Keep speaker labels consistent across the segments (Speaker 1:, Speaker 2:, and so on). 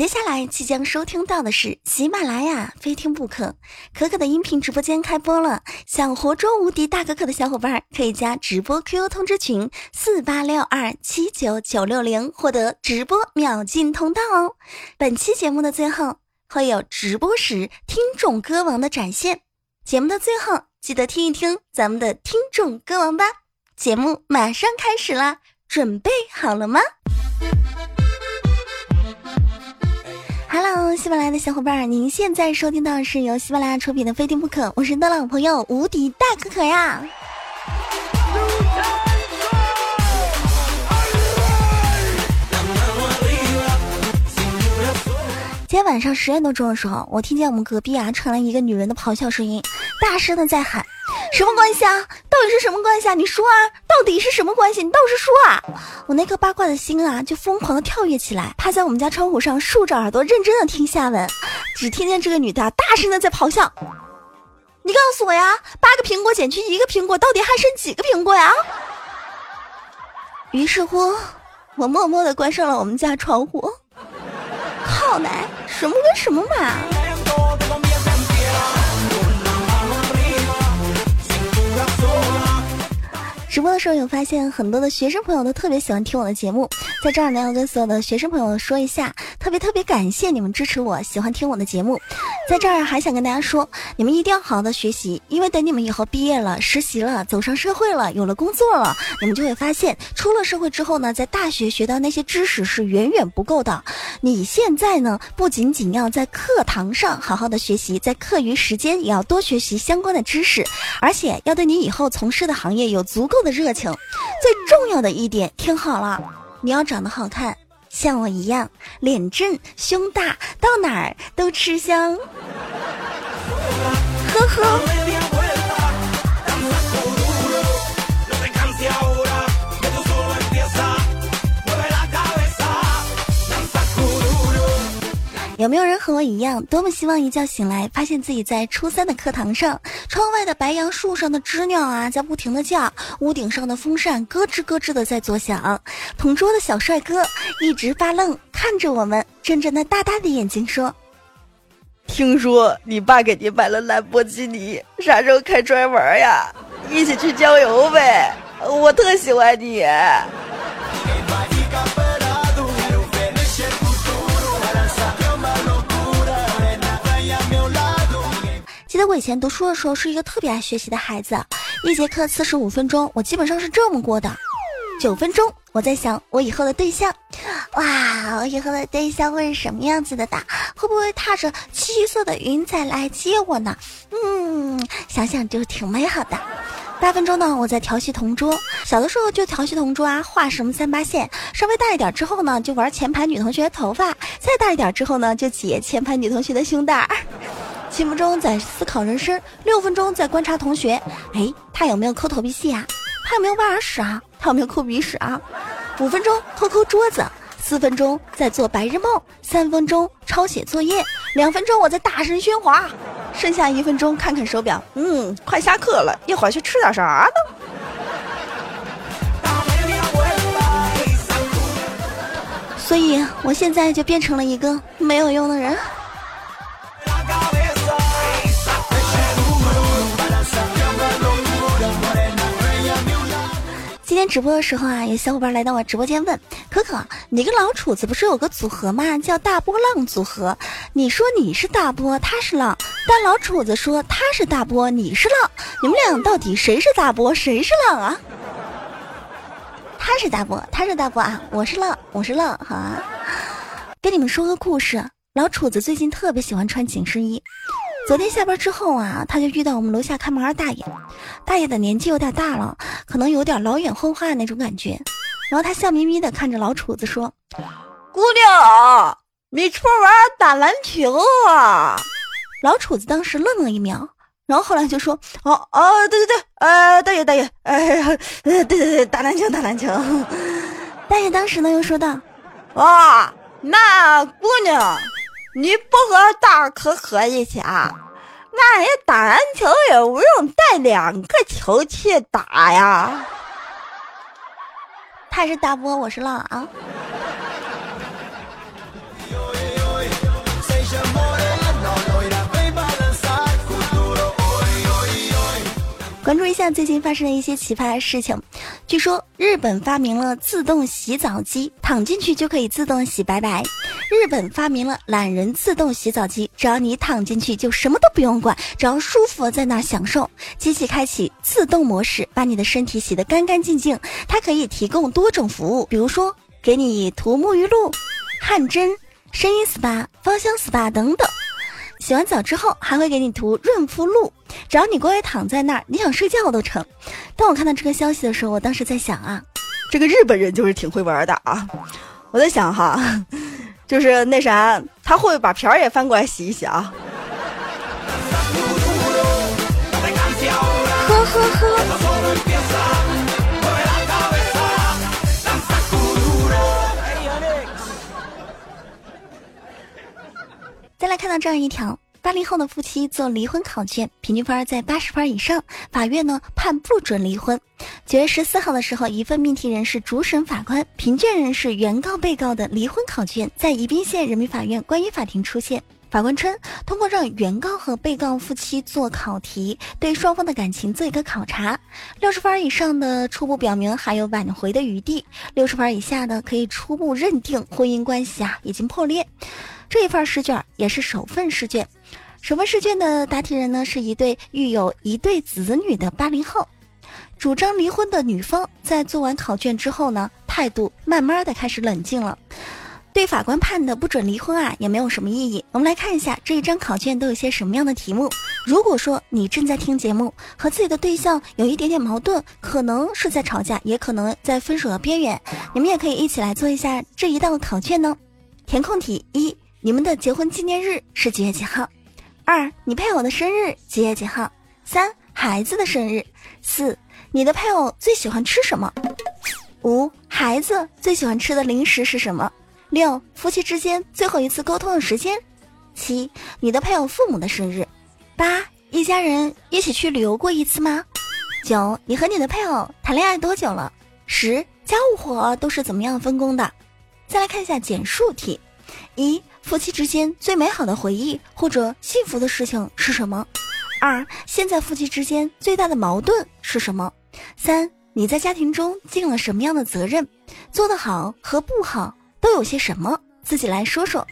Speaker 1: 接下来即将收听到的是喜马拉雅非听不可，可可的音频直播间开播了，想活捉无敌大可可的小伙伴可以加直播 QQ 通知群四八六二七九九六零，获得直播秒进通道哦。本期节目的最后会有直播时听众歌王的展现，节目的最后记得听一听咱们的听众歌王吧。节目马上开始啦，准备好了吗？Hello，喜马拉雅的小伙伴，您现在收听到的是由喜马拉雅出品的《非听不可》，我是你的老朋友无敌大可可呀。今天晚上十点多钟的时候，我听见我们隔壁啊传来一个女人的咆哮声音，大声的在喊：“什么关系啊？到底是什么关系啊？你说啊，到底是什么关系？你倒是说啊！”我那颗八卦的心啊，就疯狂的跳跃起来，趴在我们家窗户上，竖着耳朵认真的听下文。只听见这个女的大声的在咆哮：“你告诉我呀，八个苹果减去一个苹果，到底还剩几个苹果呀？”于是乎，我默默的关上了我们家窗户。靠奶，什么跟什么嘛！播的时候有发现，很多的学生朋友都特别喜欢听我的节目。在这儿呢，要跟所有的学生朋友说一下，特别特别感谢你们支持我，喜欢听我的节目。在这儿还想跟大家说，你们一定要好好的学习，因为等你们以后毕业了、实习了、走上社会了、有了工作了，你们就会发现，出了社会之后呢，在大学学到那些知识是远远不够的。你现在呢，不仅仅要在课堂上好好的学习，在课余时间也要多学习相关的知识，而且要对你以后从事的行业有足够的热情。最重要的一点，听好了。你要长得好看，像我一样，脸正胸大，到哪儿都吃香。呵呵。有没有人和我一样，多么希望一觉醒来，发现自己在初三的课堂上，窗外的白杨树上的知了啊，在不停的叫，屋顶上的风扇咯吱咯吱的在作响，同桌的小帅哥一直发愣看着我们，睁着那大大的眼睛说：“
Speaker 2: 听说你爸给你买了兰博基尼，啥时候开专门呀？一起去郊游呗，我特喜欢你。”
Speaker 1: 得我以前读书的时候是一个特别爱学习的孩子，一节课四十五分钟，我基本上是这么过的。九分钟，我在想我以后的对象，哇，我以后的对象会是什么样子的？会不会踏着七色的云彩来接我呢？嗯，想想就挺美好的。八分钟呢，我在调戏同桌。小的时候就调戏同桌啊，画什么三八线。稍微大一点之后呢，就玩前排女同学的头发。再大一点之后呢，就解前排女同学的胸带儿。七分钟在思考人生，六分钟在观察同学。哎，他有没有抠头皮屑啊？他有没有挖耳屎啊？他有没有抠鼻屎啊？五分钟抠抠桌子，四分钟在做白日梦，三分钟抄写作业，两分钟我在大声喧哗，剩下一分钟看看手表。嗯，快下课了，一会儿去吃点啥呢？所以我现在就变成了一个没有用的人。天直播的时候啊，有小伙伴来到我直播间问可可，你跟老楚子不是有个组合吗？叫大波浪组合。你说你是大波，他是浪，但老楚子说他是大波，你是浪，你们俩到底谁是大波，谁是浪啊？他是大波，他是大波啊，我是浪，我是浪，好啊。跟你们说个故事，老楚子最近特别喜欢穿紧身衣。昨天下班之后啊，他就遇到我们楼下看门的大爷。大爷的年纪有点大了，可能有点老眼昏花那种感觉。然后他笑眯眯的看着老楚子说：“
Speaker 2: 姑娘，你出门打篮球啊？”
Speaker 1: 老楚子当时愣了一秒，然后后来就说：“
Speaker 2: 哦哦，对对对，呃，大爷大爷，哎，对对对，打篮球打篮球。”
Speaker 1: 大爷当时呢又说道：“
Speaker 2: 啊，那姑娘。”你不和大可可一起啊？那也打篮球也不用带两个球去打呀。
Speaker 1: 他是大波，我是浪啊。关注一下最近发生的一些奇葩事情。据说日本发明了自动洗澡机，躺进去就可以自动洗白白。日本发明了懒人自动洗澡机，只要你躺进去就什么都不用管，只要舒服在那享受。机器开启自动模式，把你的身体洗得干干净净。它可以提供多种服务，比如说给你涂沐浴露、汗蒸、声音 SPA、芳香 SPA 等等。洗完澡之后还会给你涂润肤露，只要你乖乖躺在那儿，你想睡觉都成。当我看到这个消息的时候，我当时在想啊，
Speaker 2: 这个日本人就是挺会玩的啊。我在想哈。就是那啥，他会把瓢也翻过来洗一洗啊。
Speaker 1: 呵呵呵。来看到这样一条。八零后的夫妻做离婚考卷，平均分在八十分以上，法院呢判不准离婚。九月十四号的时候，一份命题人是主审法官、评卷人是原告、被告的离婚考卷在宜宾县人民法院关于法庭出现。法官称，通过让原告和被告夫妻做考题，对双方的感情做一个考察。六十分以上的初步表明还有挽回的余地，六十分以下的可以初步认定婚姻关系啊已经破裂。这一份试卷也是首份试卷，首份试卷的答题人呢是一对育有一对子女的八零后，主张离婚的女方在做完考卷之后呢，态度慢慢的开始冷静了，对法官判的不准离婚啊也没有什么意义。我们来看一下这一张考卷都有些什么样的题目。如果说你正在听节目，和自己的对象有一点点矛盾，可能是在吵架，也可能在分手的边缘，你们也可以一起来做一下这一道考卷呢。填空题一。你们的结婚纪念日是几月几号？二，你配偶的生日几月几号？三，孩子的生日。四，你的配偶最喜欢吃什么？五，孩子最喜欢吃的零食是什么？六，夫妻之间最后一次沟通的时间。七，你的配偶父母的生日。八，一家人一起去旅游过一次吗？九，你和你的配偶谈恋爱多久了？十，家务活都是怎么样分工的？再来看一下简述题。一夫妻之间最美好的回忆或者幸福的事情是什么？二，现在夫妻之间最大的矛盾是什么？三，你在家庭中尽了什么样的责任？做得好和不好都有些什么？自己来说说。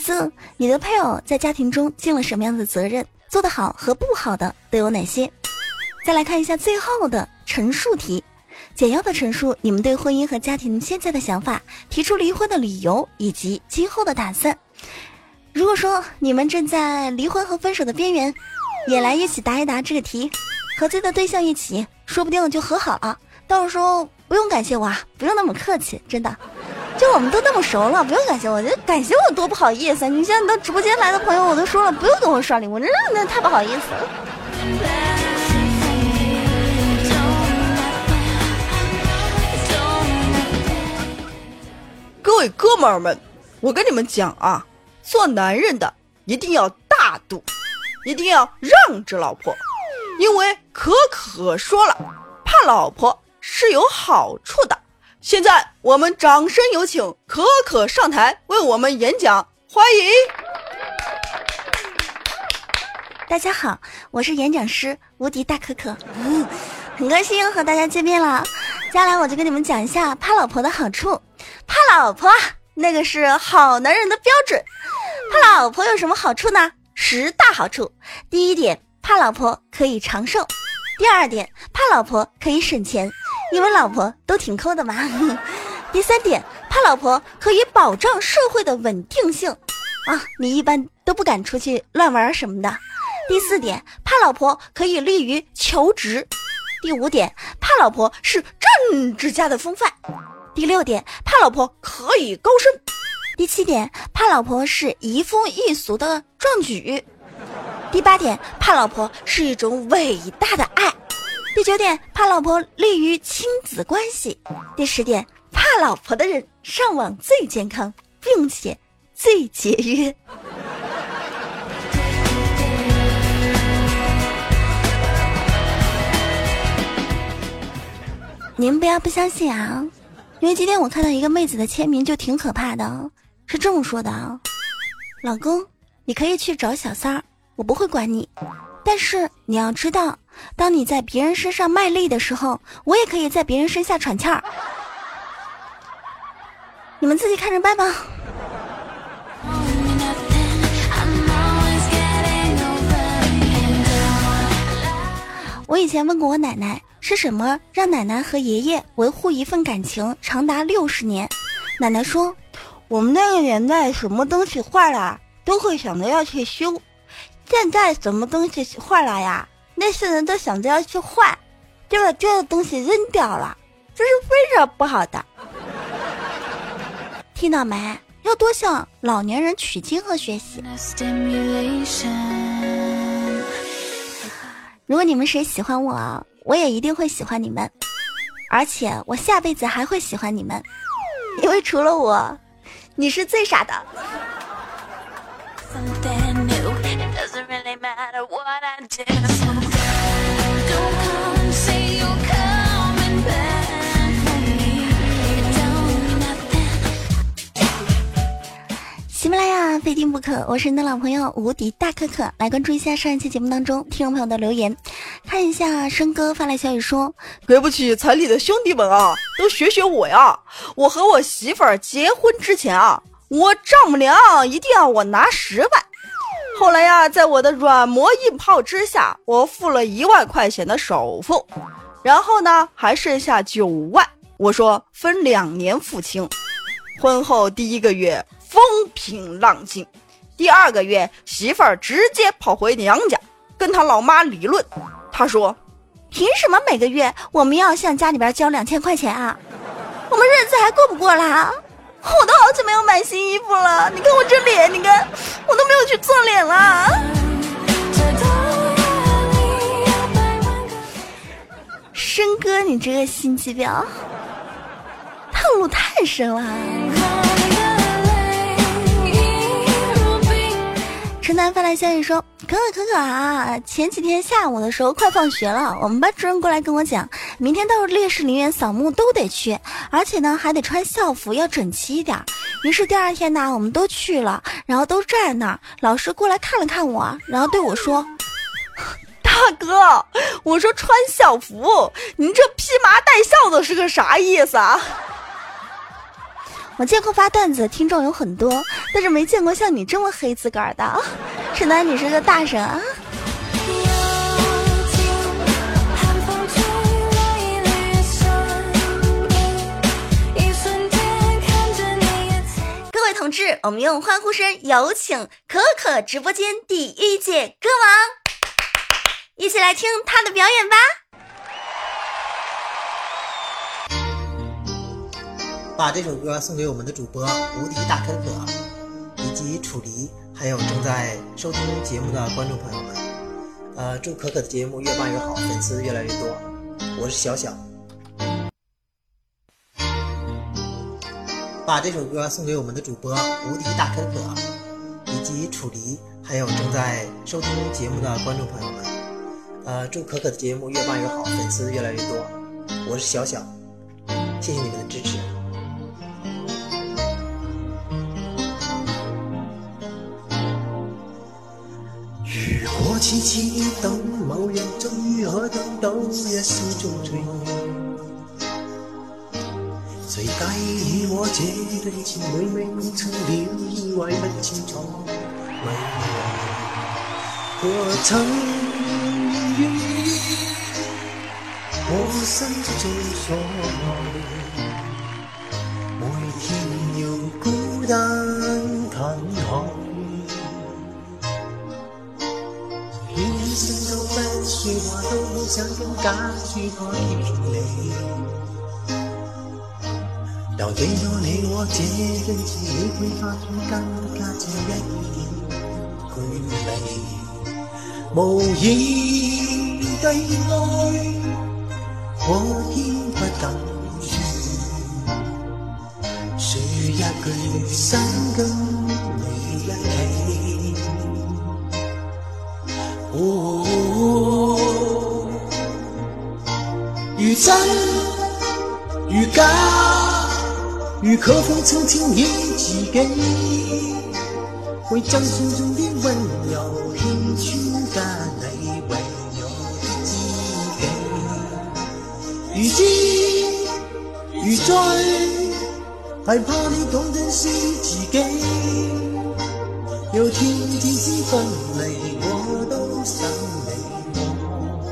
Speaker 1: 四，你的配偶在家庭中尽了什么样的责任？做得好和不好的都有哪些？再来看一下最后的陈述题。简要的陈述你们对婚姻和家庭现在的想法，提出离婚的理由以及今后的打算。如果说你们正在离婚和分手的边缘，也来一起答一答这个题，和自己的对象一起，说不定就和好了。到时候不用感谢我，啊，不用那么客气，真的，就我们都那么熟了，不用感谢我，就感谢我多不好意思。你现在到直播间来的朋友，我都说了，不用给我刷礼物，真的那太不好意思了。
Speaker 2: 各位哥们儿们，我跟你们讲啊，做男人的一定要大度，一定要让着老婆，因为可可说了，怕老婆是有好处的。现在我们掌声有请可可上台为我们演讲，欢迎！
Speaker 1: 大家好，我是演讲师无敌大可可，嗯 很高兴又和大家见面了。接下来我就跟你们讲一下怕老婆的好处。怕老婆，那个是好男人的标准。怕老婆有什么好处呢？十大好处。第一点，怕老婆可以长寿；第二点，怕老婆可以省钱，因为老婆都挺抠的嘛。第三点，怕老婆可以保障社会的稳定性啊，你一般都不敢出去乱玩什么的。第四点，怕老婆可以利于求职。第五点，怕老婆是政治家的风范。第六点，怕老婆可以高升；第七点，怕老婆是移风易俗的壮举；第八点，怕老婆是一种伟大的爱；第九点，怕老婆利于亲子关系；第十点，怕老婆的人上网最健康，并且最节约。您不要不相信啊！因为今天我看到一个妹子的签名就挺可怕的，是这么说的啊：“老公，你可以去找小三儿，我不会管你。但是你要知道，当你在别人身上卖力的时候，我也可以在别人身下喘气儿。你们自己看着办吧。以前问过我奶奶，是什么让奶奶和爷爷维护一份感情长达六十年？奶奶说，
Speaker 2: 我们那个年代什么东西坏了都会想着要去修，现在什么东西坏了呀，那些人都想着要去换，就把旧的东西扔掉了，这是非常不好的。
Speaker 1: 听到没？要多向老年人取经和学习。如果你们谁喜欢我，我也一定会喜欢你们，而且我下辈子还会喜欢你们，因为除了我，你是最傻的。喜马拉雅非听不可，我是你的老朋友无敌大可可，来关注一下上一期节目当中听众朋友的留言，看一下生哥发来消息说，
Speaker 2: 对不起彩礼的兄弟们啊，都学学我呀，我和我媳妇儿结婚之前啊，我丈母娘一定要我拿十万，后来呀，在我的软磨硬泡之下，我付了一万块钱的首付，然后呢还剩下九万，我说分两年付清，婚后第一个月。风平浪静，第二个月媳妇儿直接跑回娘家，跟他老妈理论。他说：“
Speaker 1: 凭什么每个月我们要向家里边交两千块钱啊？我们日子还过不过啦？我都好久没有买新衣服了，你看我这脸，你看我都没有去做脸了。”申哥，你这个心机婊，套路太深了。陈楠发来消息说：“可可可可啊，前几天下午的时候快放学了，我们班主任过来跟我讲，明天到烈士陵园扫墓都得去，而且呢还得穿校服，要整齐一点。于是第二天呢，我们都去了，然后都站在那儿。老师过来看了看我，然后对我说：‘
Speaker 2: 大哥，我说穿校服，你这披麻戴孝的是个啥意思啊？’”
Speaker 1: 我见过发段子的听众有很多，但是没见过像你这么黑自个儿的。陈楠，你是个大神啊！各位同志，我们用欢呼声有请可可直播间第一届歌王，一起来听他的表演吧。
Speaker 3: 把这首歌送给我们的主播无敌大可可，以及楚离，还有正在收听节目的观众朋友们。呃，祝可可的节目越办越好，粉丝越来越多。我是小小。把这首歌送给我们的主播无敌大可可，以及楚离，还有正在收听节目的观众朋友们。呃，祝可可的节目越办越好，粉丝越来越多。我是小小，谢谢你们的支持。痴等某日，终于可等到一笑中醉。谁介意我这对情侣明成了意外不清楚？为何我曾愿意我心中所爱，每天要孤单叹海。说话都想用假说话骗你，但给咗你我这一次，你会发现更加这一点距离，无言地爱，我偏不敢说，说一句心跟真如假如可否分清天自己会将心中的温柔献出给你唯有的知己如痴如醉还怕你懂珍惜自己。有天天使分离我都想你。我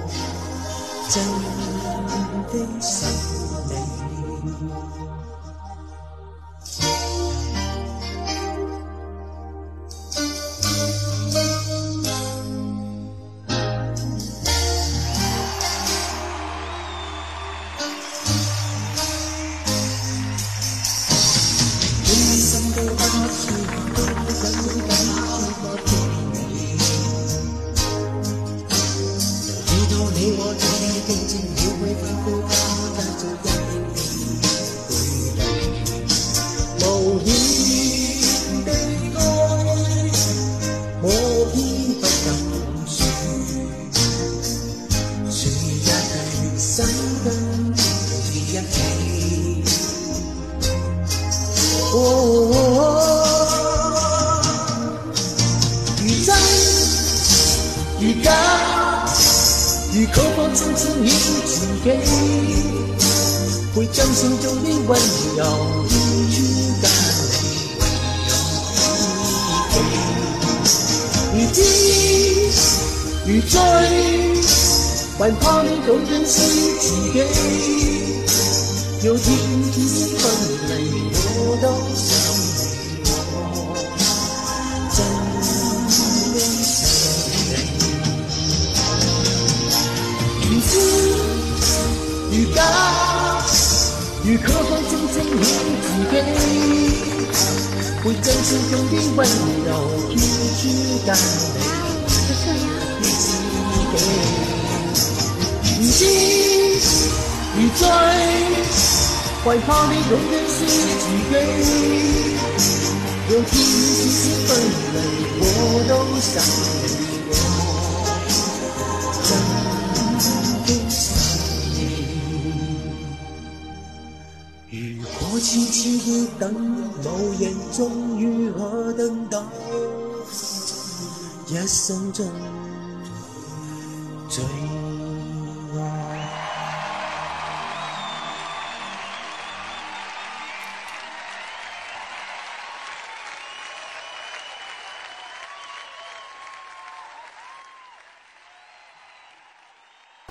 Speaker 3: 真。的还怕你懂珍惜自己，有天天分离，我都想你，我真的想你。如真如假，如可否真正了自己，会将心中的温柔贴出带你害怕你懂珍惜自己。有天天分离，我都想你，我真的想你。如果痴痴的等，某人终于可等到一生中最。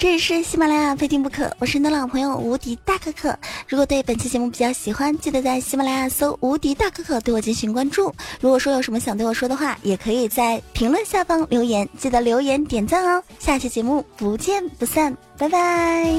Speaker 1: 这里是喜马拉雅非听不可，我是你的老朋友无敌大可可。如果对本期节目比较喜欢，记得在喜马拉雅搜无敌大可可对我进行关注。如果说有什么想对我说的话，也可以在评论下方留言，记得留言点赞哦。下期节目不见不散，拜拜。